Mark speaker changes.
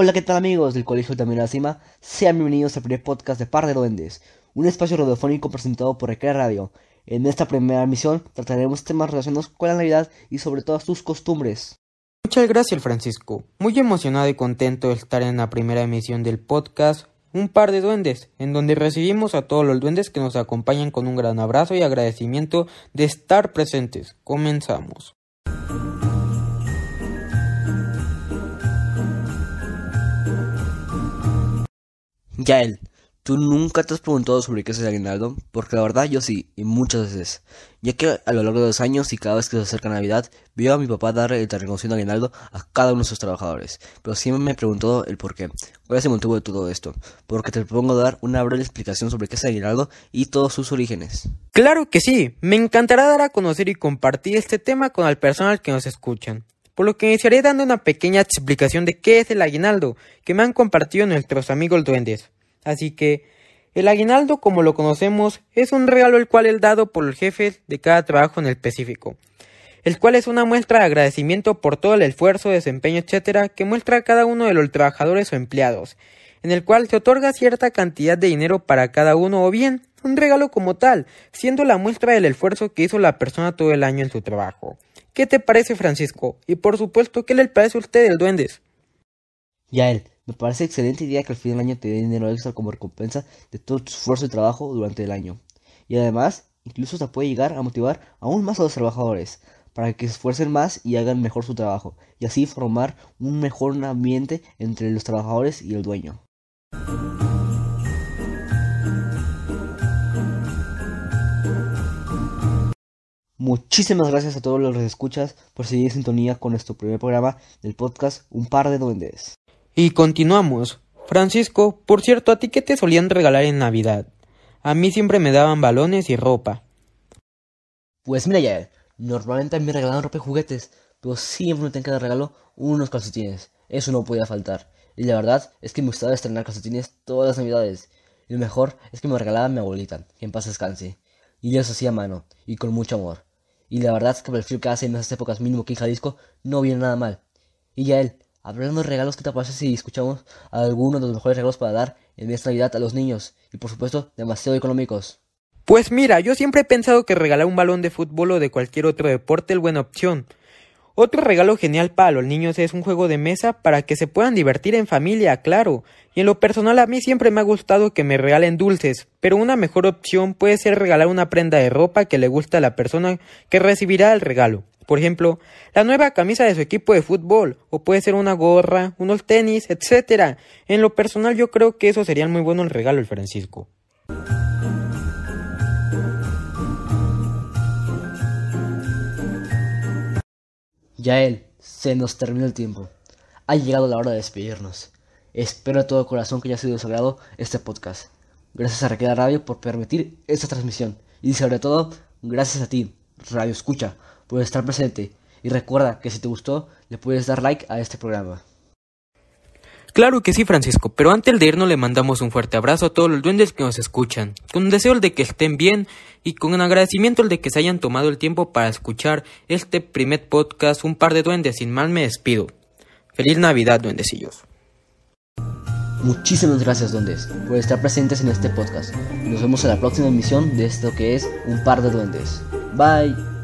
Speaker 1: Hola, ¿qué tal amigos del Colegio También la Cima? Sean bienvenidos al primer podcast de Par de Duendes, un espacio radiofónico presentado por Recrea Radio. En esta primera emisión trataremos temas relacionados con la Navidad y sobre todas sus costumbres.
Speaker 2: Muchas gracias Francisco, muy emocionado y contento de estar en la primera emisión del podcast Un par de duendes, en donde recibimos a todos los duendes que nos acompañan con un gran abrazo y agradecimiento de estar presentes. Comenzamos.
Speaker 1: Yael, ¿tú nunca te has preguntado sobre qué es el aguinaldo? Porque la verdad yo sí, y muchas veces. Ya que a lo largo de los años y cada vez que se acerca Navidad, veo a mi papá dar el reconocido aguinaldo a cada uno de sus trabajadores. Pero siempre me he preguntado el por qué. ¿Cuál es el motivo de todo esto? Porque te propongo dar una breve explicación sobre qué es el aguinaldo y todos sus orígenes.
Speaker 2: Claro que sí, me encantará dar a conocer y compartir este tema con el personal que nos escuchan por lo que iniciaré dando una pequeña explicación de qué es el aguinaldo, que me han compartido nuestros amigos duendes. Así que, el aguinaldo, como lo conocemos, es un regalo el cual es dado por los jefes de cada trabajo en el específico, el cual es una muestra de agradecimiento por todo el esfuerzo, desempeño, etcétera, que muestra cada uno de los trabajadores o empleados, en el cual se otorga cierta cantidad de dinero para cada uno o bien un regalo como tal, siendo la muestra del esfuerzo que hizo la persona todo el año en su trabajo. ¿Qué te parece, Francisco? Y por supuesto, ¿qué le parece a usted el duendes?
Speaker 1: Yael, me parece excelente idea que al fin del año te den dinero extra como recompensa de todo tu esfuerzo y trabajo durante el año. Y además, incluso te puede llegar a motivar aún más a los trabajadores para que se esfuercen más y hagan mejor su trabajo, y así formar un mejor ambiente entre los trabajadores y el dueño. Muchísimas gracias a todos los que escuchas por seguir en sintonía con nuestro primer programa del podcast Un par de duendes.
Speaker 2: Y continuamos. Francisco, por cierto, ¿a ti qué te solían regalar en Navidad? A mí siempre me daban balones y ropa.
Speaker 1: Pues mira ya, normalmente me regalaban ropa y juguetes, pero siempre me tengo que dar regalo unos calcetines. Eso no podía faltar. Y la verdad es que me gustaba estrenar calcetines todas las navidades. Y lo mejor es que me regalaba mi abuelita, que en paz descanse. Y yo eso hacía a mano, y con mucho amor. Y la verdad es que frío que hace en esas épocas mínimo que en Jalisco no viene nada mal. Y ya él, hablando de regalos, ¿qué te parece si escuchamos algunos de los mejores regalos para dar en esta Navidad a los niños? Y por supuesto, demasiado económicos.
Speaker 2: Pues mira, yo siempre he pensado que regalar un balón de fútbol o de cualquier otro deporte es buena opción. Otro regalo genial para los niños es un juego de mesa para que se puedan divertir en familia, claro. Y en lo personal a mí siempre me ha gustado que me regalen dulces, pero una mejor opción puede ser regalar una prenda de ropa que le gusta a la persona que recibirá el regalo. Por ejemplo, la nueva camisa de su equipo de fútbol, o puede ser una gorra, unos tenis, etc. En lo personal yo creo que eso sería muy bueno el regalo, el Francisco.
Speaker 1: Yael, se nos terminó el tiempo. Ha llegado la hora de despedirnos. Espero de todo corazón que haya sido sagrado este podcast. Gracias a Raquel Radio por permitir esta transmisión. Y sobre todo, gracias a ti, Radio Escucha, por estar presente. Y recuerda que si te gustó, le puedes dar like a este programa.
Speaker 2: Claro que sí, Francisco, pero antes de irnos le mandamos un fuerte abrazo a todos los duendes que nos escuchan, con un deseo de que estén bien y con un agradecimiento de que se hayan tomado el tiempo para escuchar este primer podcast Un par de duendes. Sin mal me despido. Feliz Navidad, duendecillos.
Speaker 1: Muchísimas gracias, duendes, por estar presentes en este podcast. Nos vemos en la próxima emisión de esto que es Un par de duendes. Bye.